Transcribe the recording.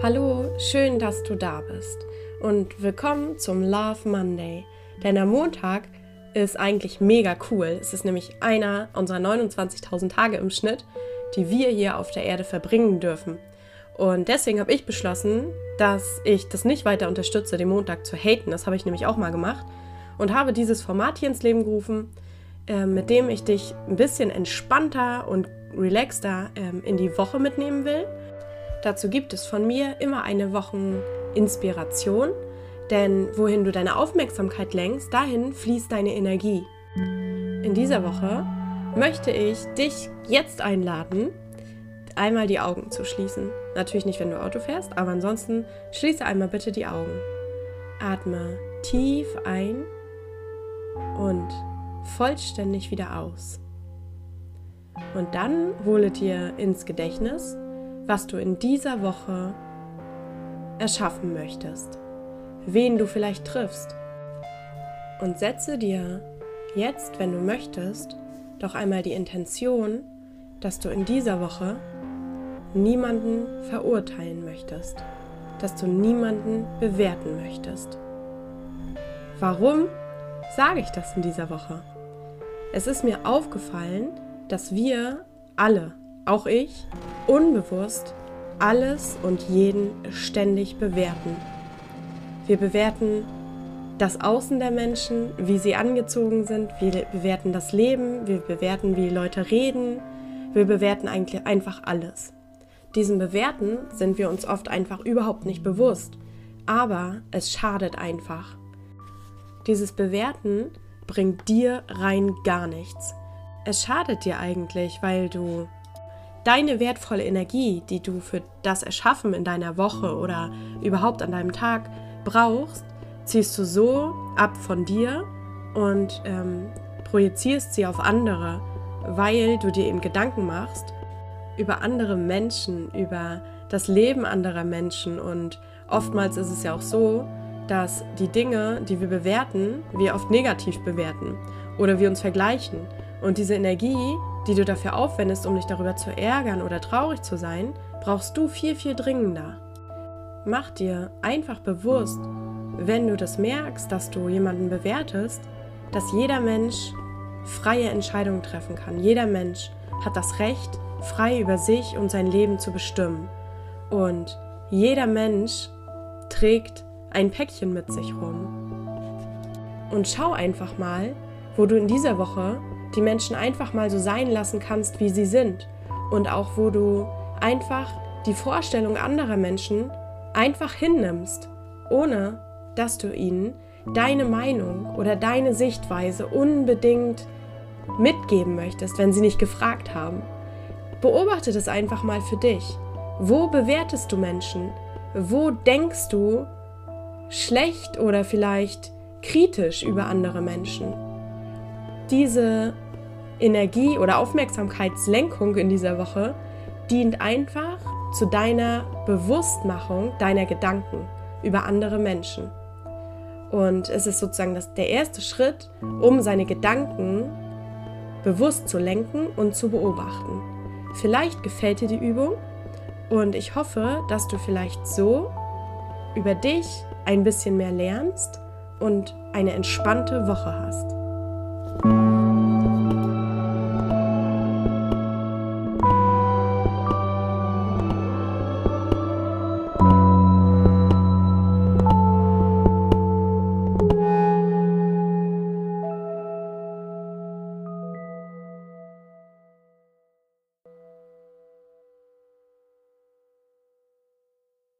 Hallo, schön, dass du da bist und willkommen zum Love Monday. Denn der Montag ist eigentlich mega cool. Es ist nämlich einer unserer 29.000 Tage im Schnitt, die wir hier auf der Erde verbringen dürfen. Und deswegen habe ich beschlossen, dass ich das nicht weiter unterstütze, den Montag zu haten. Das habe ich nämlich auch mal gemacht und habe dieses Format hier ins Leben gerufen, äh, mit dem ich dich ein bisschen entspannter und relaxter äh, in die Woche mitnehmen will. Dazu gibt es von mir immer eine Wocheninspiration, denn wohin du deine Aufmerksamkeit lenkst, dahin fließt deine Energie. In dieser Woche möchte ich dich jetzt einladen, einmal die Augen zu schließen. Natürlich nicht, wenn du Auto fährst, aber ansonsten schließe einmal bitte die Augen. Atme tief ein und vollständig wieder aus. Und dann hole dir ins Gedächtnis, was du in dieser Woche erschaffen möchtest, wen du vielleicht triffst. Und setze dir jetzt, wenn du möchtest, doch einmal die Intention, dass du in dieser Woche niemanden verurteilen möchtest, dass du niemanden bewerten möchtest. Warum sage ich das in dieser Woche? Es ist mir aufgefallen, dass wir alle, auch ich, unbewusst alles und jeden ständig bewerten. Wir bewerten das Außen der Menschen, wie sie angezogen sind, wir bewerten das Leben, wir bewerten, wie Leute reden, wir bewerten eigentlich einfach alles. Diesem Bewerten sind wir uns oft einfach überhaupt nicht bewusst, aber es schadet einfach. Dieses Bewerten bringt dir rein gar nichts. Es schadet dir eigentlich, weil du deine wertvolle Energie, die du für das Erschaffen in deiner Woche oder überhaupt an deinem Tag brauchst, ziehst du so ab von dir und ähm, projizierst sie auf andere, weil du dir eben Gedanken machst über andere Menschen, über das Leben anderer Menschen. Und oftmals ist es ja auch so, dass die Dinge, die wir bewerten, wir oft negativ bewerten oder wir uns vergleichen. Und diese Energie, die du dafür aufwendest, um dich darüber zu ärgern oder traurig zu sein, brauchst du viel, viel dringender. Mach dir einfach bewusst, wenn du das merkst, dass du jemanden bewertest, dass jeder Mensch freie Entscheidungen treffen kann. Jeder Mensch hat das Recht, frei über sich und sein Leben zu bestimmen. Und jeder Mensch trägt ein Päckchen mit sich rum. Und schau einfach mal, wo du in dieser Woche die Menschen einfach mal so sein lassen kannst, wie sie sind. Und auch wo du einfach die Vorstellung anderer Menschen einfach hinnimmst, ohne dass du ihnen deine Meinung oder deine Sichtweise unbedingt mitgeben möchtest, wenn sie nicht gefragt haben. Beobachte das einfach mal für dich. Wo bewertest du Menschen? Wo denkst du schlecht oder vielleicht kritisch über andere Menschen? Diese Energie oder Aufmerksamkeitslenkung in dieser Woche dient einfach zu deiner Bewusstmachung deiner Gedanken über andere Menschen. Und es ist sozusagen das, der erste Schritt, um seine Gedanken bewusst zu lenken und zu beobachten. Vielleicht gefällt dir die Übung und ich hoffe, dass du vielleicht so über dich ein bisschen mehr lernst und eine entspannte Woche hast.